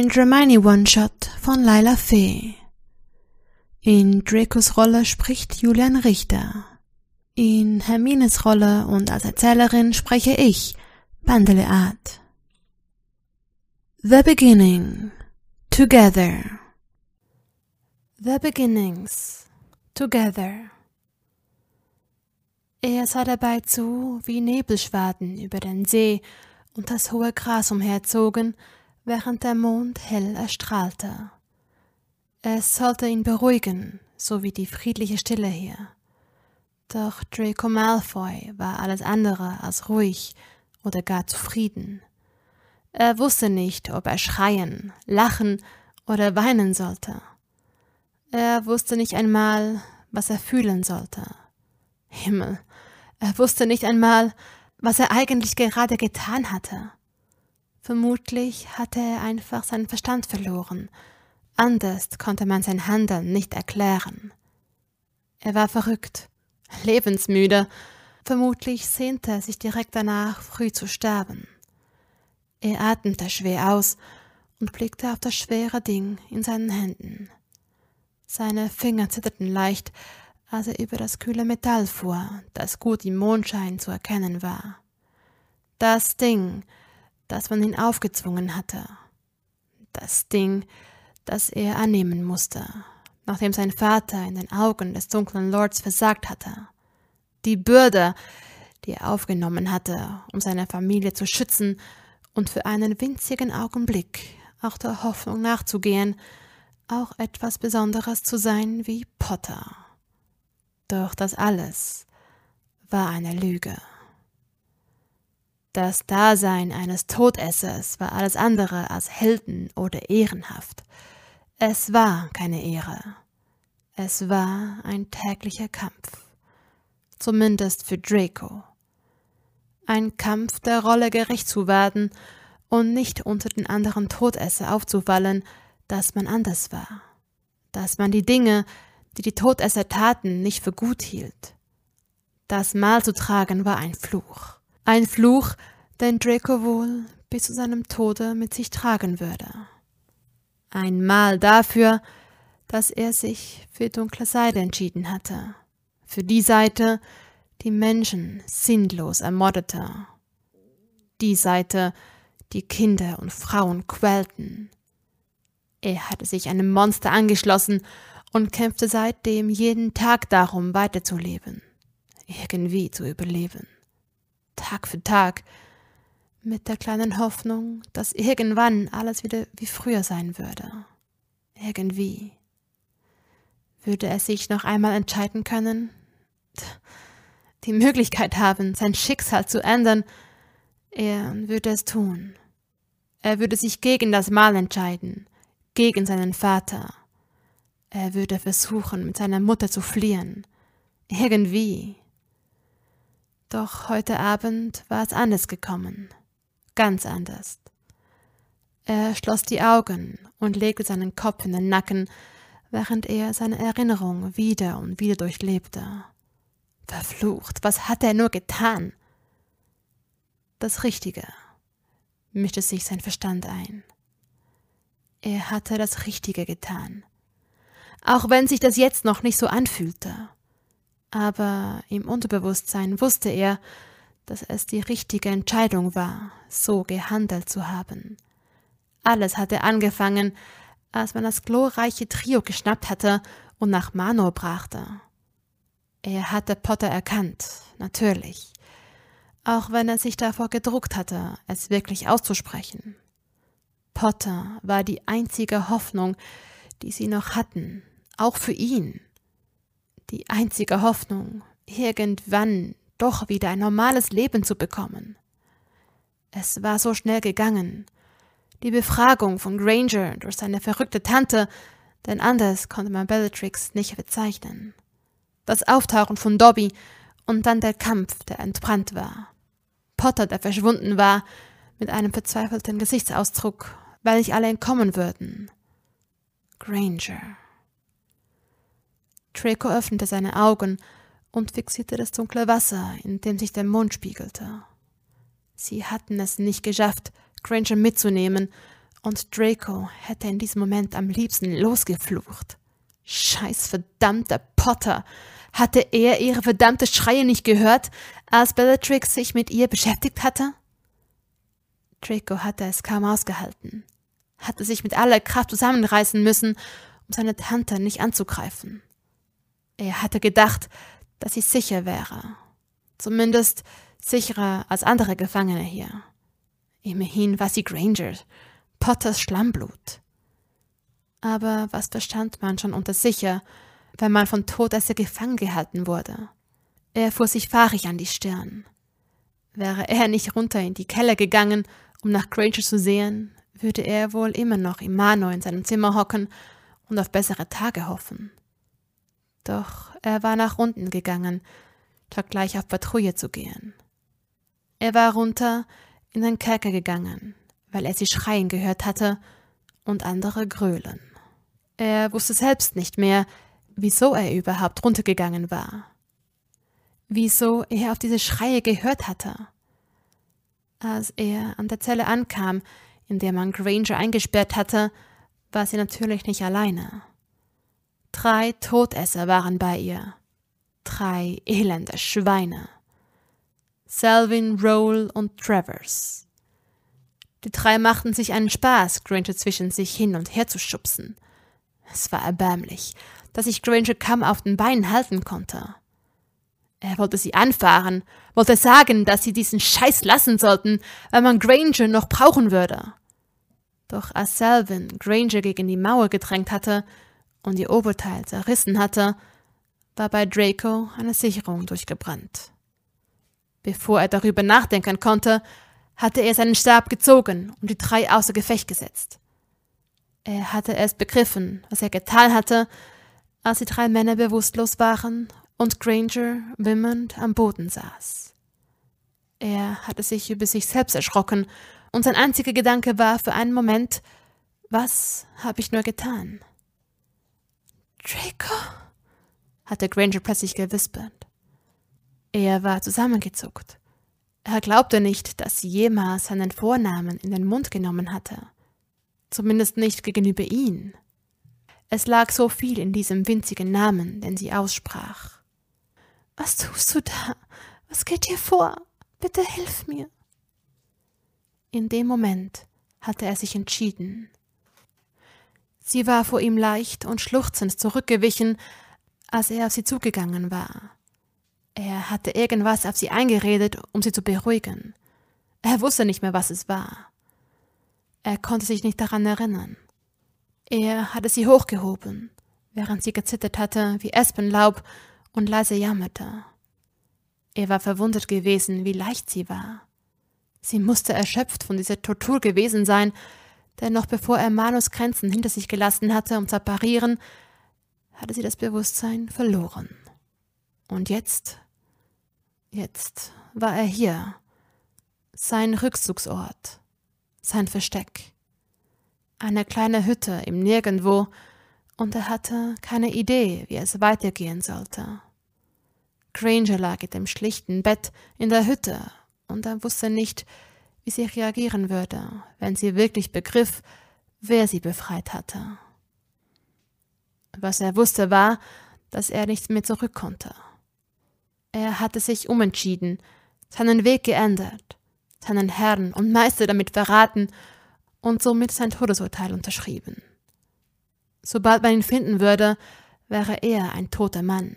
Strange Hermione One-Shot von Laila Fee. In Dracos Rolle spricht Julian Richter. In Hermines Rolle und als Erzählerin spreche ich, Bandele Art. The Beginning. Together. The Beginnings. Together. Er sah dabei zu, wie Nebelschwaden über den See und das hohe Gras umherzogen, während der Mond hell erstrahlte. Es sollte ihn beruhigen, so wie die friedliche Stille hier. Doch Draco Malfoy war alles andere als ruhig oder gar zufrieden. Er wusste nicht, ob er schreien, lachen oder weinen sollte. Er wusste nicht einmal, was er fühlen sollte. Himmel, er wusste nicht einmal, was er eigentlich gerade getan hatte. Vermutlich hatte er einfach seinen Verstand verloren. Anders konnte man sein Handeln nicht erklären. Er war verrückt, lebensmüde, vermutlich sehnte er sich direkt danach, früh zu sterben. Er atmete schwer aus und blickte auf das schwere Ding in seinen Händen. Seine Finger zitterten leicht, als er über das kühle Metall fuhr, das gut im Mondschein zu erkennen war. Das Ding, das man ihn aufgezwungen hatte. Das Ding, das er annehmen musste, nachdem sein Vater in den Augen des dunklen Lords versagt hatte. Die Bürde, die er aufgenommen hatte, um seine Familie zu schützen und für einen winzigen Augenblick auch der Hoffnung nachzugehen, auch etwas Besonderes zu sein wie Potter. Doch das alles war eine Lüge. Das Dasein eines Todessers war alles andere als helden oder ehrenhaft. Es war keine Ehre. Es war ein täglicher Kampf. Zumindest für Draco. Ein Kampf der Rolle gerecht zu werden und nicht unter den anderen Todesser aufzufallen, dass man anders war. Dass man die Dinge, die die Todesser taten, nicht für gut hielt. Das Mal zu tragen war ein Fluch. Ein Fluch, den Draco wohl bis zu seinem Tode mit sich tragen würde. Ein Mal dafür, dass er sich für dunkle Seite entschieden hatte. Für die Seite, die Menschen sinnlos ermordete. Die Seite, die Kinder und Frauen quälten. Er hatte sich einem Monster angeschlossen und kämpfte seitdem jeden Tag darum, weiterzuleben, irgendwie zu überleben. Tag für Tag, mit der kleinen Hoffnung, dass irgendwann alles wieder wie früher sein würde. Irgendwie. Würde er sich noch einmal entscheiden können? Die Möglichkeit haben, sein Schicksal zu ändern, er würde es tun. Er würde sich gegen das Mal entscheiden, gegen seinen Vater. Er würde versuchen, mit seiner Mutter zu fliehen. Irgendwie. Doch heute Abend war es anders gekommen. Ganz anders. Er schloss die Augen und legte seinen Kopf in den Nacken, während er seine Erinnerung wieder und wieder durchlebte. Verflucht, was hat er nur getan? Das Richtige, mischte sich sein Verstand ein. Er hatte das Richtige getan. Auch wenn sich das jetzt noch nicht so anfühlte aber im Unterbewusstsein wusste er, dass es die richtige Entscheidung war, so gehandelt zu haben. Alles hatte angefangen, als man das glorreiche Trio geschnappt hatte und nach Manor brachte. Er hatte Potter erkannt, natürlich, auch wenn er sich davor gedruckt hatte, es wirklich auszusprechen. Potter war die einzige Hoffnung, die sie noch hatten, auch für ihn die einzige Hoffnung, irgendwann doch wieder ein normales Leben zu bekommen. Es war so schnell gegangen. Die Befragung von Granger durch seine verrückte Tante, denn anders konnte man Bellatrix nicht bezeichnen. Das Auftauchen von Dobby und dann der Kampf, der entbrannt war. Potter, der verschwunden war, mit einem verzweifelten Gesichtsausdruck, weil nicht alle entkommen würden. Granger. Draco öffnete seine Augen und fixierte das dunkle Wasser, in dem sich der Mond spiegelte. Sie hatten es nicht geschafft, Granger mitzunehmen, und Draco hätte in diesem Moment am liebsten losgeflucht. Scheiß verdammter Potter! Hatte er ihre verdammte Schreie nicht gehört, als Bellatrix sich mit ihr beschäftigt hatte? Draco hatte es kaum ausgehalten, hatte sich mit aller Kraft zusammenreißen müssen, um seine Tante nicht anzugreifen. Er hatte gedacht, dass sie sicher wäre. Zumindest sicherer als andere Gefangene hier. Immerhin war sie Granger, Potters Schlammblut. Aber was verstand man schon unter sicher, wenn man von Todesser gefangen gehalten wurde? Er fuhr sich fahrig an die Stirn. Wäre er nicht runter in die Keller gegangen, um nach Granger zu sehen, würde er wohl immer noch im Mano in seinem Zimmer hocken und auf bessere Tage hoffen. Doch er war nach unten gegangen, statt gleich auf Patrouille zu gehen. Er war runter in den Kerker gegangen, weil er sie schreien gehört hatte und andere grölen. Er wusste selbst nicht mehr, wieso er überhaupt runtergegangen war. Wieso er auf diese Schreie gehört hatte. Als er an der Zelle ankam, in der man Granger eingesperrt hatte, war sie natürlich nicht alleine. Drei Todesser waren bei ihr. Drei elende Schweine. Selvin, Roll und Travers. Die drei machten sich einen Spaß, Granger zwischen sich hin und her zu schubsen. Es war erbärmlich, dass sich Granger kaum auf den Beinen halten konnte. Er wollte sie anfahren, wollte sagen, dass sie diesen Scheiß lassen sollten, weil man Granger noch brauchen würde. Doch als Selvin Granger gegen die Mauer gedrängt hatte und ihr Oberteil zerrissen hatte, war bei Draco eine Sicherung durchgebrannt. Bevor er darüber nachdenken konnte, hatte er seinen Stab gezogen und die drei außer Gefecht gesetzt. Er hatte erst begriffen, was er getan hatte, als die drei Männer bewusstlos waren und Granger wimmernd am Boden saß. Er hatte sich über sich selbst erschrocken, und sein einziger Gedanke war für einen Moment, was habe ich nur getan? Draco? hatte Granger plötzlich gewispert. Er war zusammengezuckt. Er glaubte nicht, dass sie jemals seinen Vornamen in den Mund genommen hatte. Zumindest nicht gegenüber ihn. Es lag so viel in diesem winzigen Namen, den sie aussprach. Was tust du da? Was geht dir vor? Bitte hilf mir. In dem Moment hatte er sich entschieden. Sie war vor ihm leicht und schluchzend zurückgewichen, als er auf sie zugegangen war. Er hatte irgendwas auf sie eingeredet, um sie zu beruhigen. Er wusste nicht mehr, was es war. Er konnte sich nicht daran erinnern. Er hatte sie hochgehoben, während sie gezittert hatte wie Espenlaub und leise jammerte. Er war verwundert gewesen, wie leicht sie war. Sie musste erschöpft von dieser Tortur gewesen sein, denn noch bevor er Manus Grenzen hinter sich gelassen hatte, um zu parieren, hatte sie das Bewusstsein verloren. Und jetzt, jetzt war er hier, sein Rückzugsort, sein Versteck, eine kleine Hütte im Nirgendwo, und er hatte keine Idee, wie es weitergehen sollte. Granger lag in dem schlichten Bett in der Hütte, und er wusste nicht, wie sie reagieren würde, wenn sie wirklich begriff, wer sie befreit hatte. Was er wusste war, dass er nicht mehr zurück konnte. Er hatte sich umentschieden, seinen Weg geändert, seinen Herrn und Meister damit verraten und somit sein Todesurteil unterschrieben. Sobald man ihn finden würde, wäre er ein toter Mann.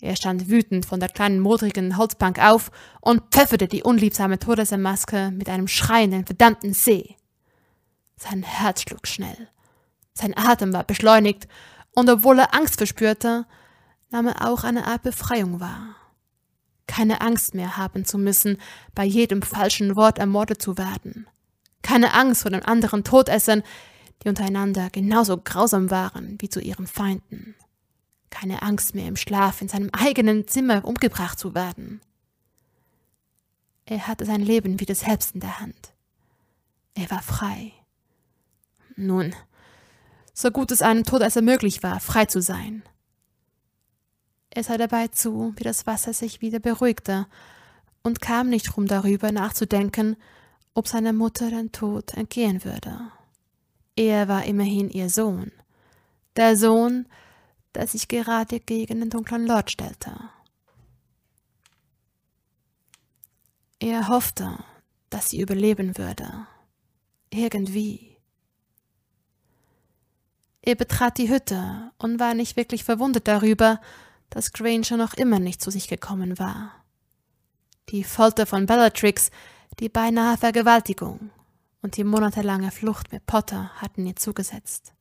Er stand wütend von der kleinen modrigen Holzbank auf und pfefferte die unliebsame Todesmaske mit einem Schrei in den verdammten See. Sein Herz schlug schnell. Sein Atem war beschleunigt, und obwohl er Angst verspürte, nahm er auch eine Art Befreiung wahr. Keine Angst mehr haben zu müssen, bei jedem falschen Wort ermordet zu werden. Keine Angst vor den anderen Todessern, die untereinander genauso grausam waren wie zu ihren Feinden. Keine Angst mehr im Schlaf in seinem eigenen Zimmer umgebracht zu werden. Er hatte sein Leben wieder selbst in der Hand. Er war frei. Nun, so gut es einem Todesser möglich war, frei zu sein. Er sah dabei zu, wie das Wasser sich wieder beruhigte, und kam nicht rum darüber nachzudenken, ob seine Mutter den Tod entgehen würde. Er war immerhin ihr Sohn, der Sohn, der sich gerade gegen den dunklen Lord stellte. Er hoffte, dass sie überleben würde. Irgendwie. Er betrat die Hütte und war nicht wirklich verwundert darüber, dass Granger noch immer nicht zu sich gekommen war. Die Folter von Bellatrix, die beinahe Vergewaltigung und die monatelange Flucht mit Potter hatten ihr zugesetzt.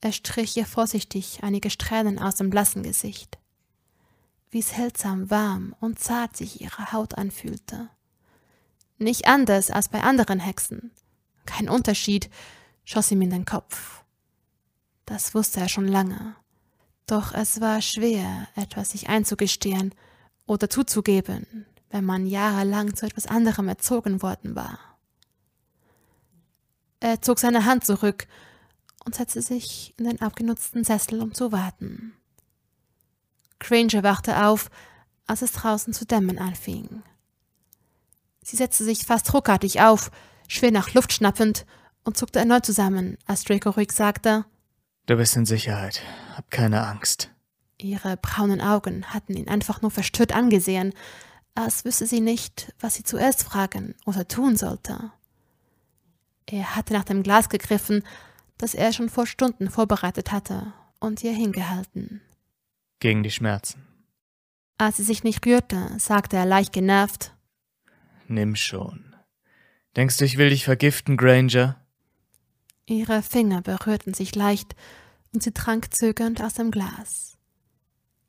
Er strich ihr vorsichtig einige Strähnen aus dem blassen Gesicht. Wie seltsam warm und zart sich ihre Haut anfühlte. Nicht anders als bei anderen Hexen. Kein Unterschied, schoss ihm in den Kopf. Das wusste er schon lange. Doch es war schwer, etwas sich einzugestehen oder zuzugeben, wenn man jahrelang zu etwas anderem erzogen worden war. Er zog seine Hand zurück und setzte sich in den abgenutzten Sessel, um zu warten. Granger wachte auf, als es draußen zu dämmen anfing. Sie setzte sich fast ruckartig auf, schwer nach Luft schnappend, und zuckte erneut zusammen, als Draco ruhig sagte Du bist in Sicherheit. Hab keine Angst. Ihre braunen Augen hatten ihn einfach nur verstört angesehen, als wüsste sie nicht, was sie zuerst fragen oder tun sollte. Er hatte nach dem Glas gegriffen, das er schon vor Stunden vorbereitet hatte, und ihr hingehalten. Gegen die Schmerzen. Als sie sich nicht rührte, sagte er leicht genervt Nimm schon. Denkst du, ich will dich vergiften, Granger? Ihre Finger berührten sich leicht, und sie trank zögernd aus dem Glas.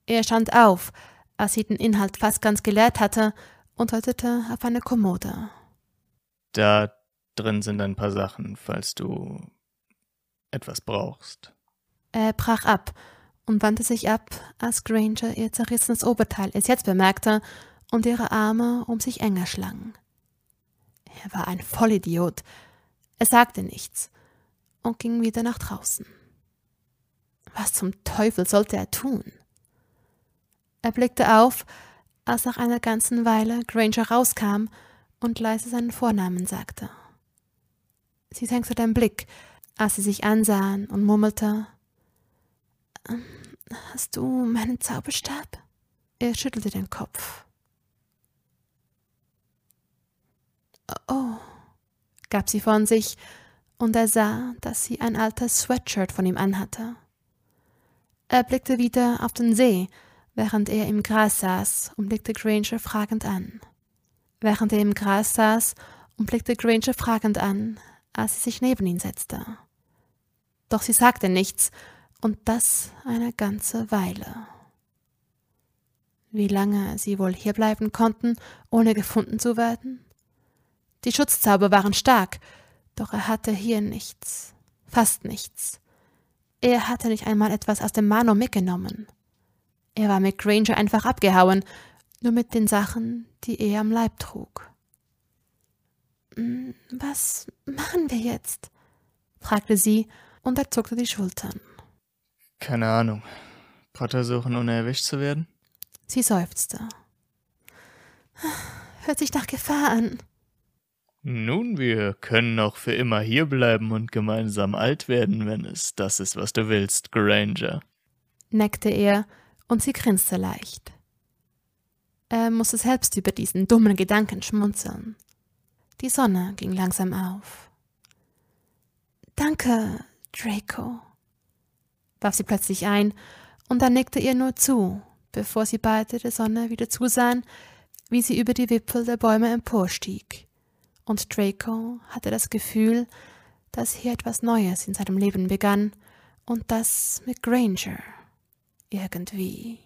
Er stand auf, als sie den Inhalt fast ganz geleert hatte, und deutete auf eine Kommode. Da drin sind ein paar Sachen, falls du etwas brauchst. Er brach ab und wandte sich ab, als Granger ihr zerrissenes Oberteil erst jetzt bemerkte und ihre Arme um sich enger schlang. Er war ein Vollidiot. Er sagte nichts und ging wieder nach draußen. Was zum Teufel sollte er tun? Er blickte auf, als nach einer ganzen Weile Granger rauskam und leise seinen Vornamen sagte. Sie senkte den Blick, als sie sich ansahen und murmelte ähm, Hast du meinen Zauberstab? Er schüttelte den Kopf. Oh, gab sie von sich, und er sah, dass sie ein altes Sweatshirt von ihm anhatte. Er blickte wieder auf den See, während er im Gras saß und blickte Granger fragend an. Während er im Gras saß und blickte Granger fragend an, als sie sich neben ihn setzte. Doch sie sagte nichts, und das eine ganze Weile. Wie lange sie wohl hierbleiben konnten, ohne gefunden zu werden? Die Schutzzauber waren stark, doch er hatte hier nichts, fast nichts. Er hatte nicht einmal etwas aus dem Mano mitgenommen. Er war mit Granger einfach abgehauen, nur mit den Sachen, die er am Leib trug. Hm, was machen wir jetzt? fragte sie, und er zuckte die Schultern. Keine Ahnung. Potter suchen, ohne erwischt zu werden? Sie seufzte. Hört sich nach Gefahr an. Nun, wir können auch für immer hierbleiben und gemeinsam alt werden, wenn es das ist, was du willst, Granger. neckte er, und sie grinste leicht. Er musste selbst über diesen dummen Gedanken schmunzeln. Die Sonne ging langsam auf. Danke, Draco, warf sie plötzlich ein, und er nickte ihr nur zu, bevor sie beide der Sonne wieder zusahen, wie sie über die Wipfel der Bäume emporstieg und Draco hatte das Gefühl, dass hier etwas Neues in seinem Leben begann und das mit Granger irgendwie.